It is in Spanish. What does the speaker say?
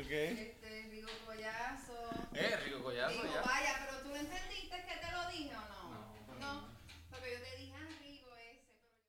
Ok. Este, Rigo Collazo. Eh, Rigo Collazo, Rigo, ya.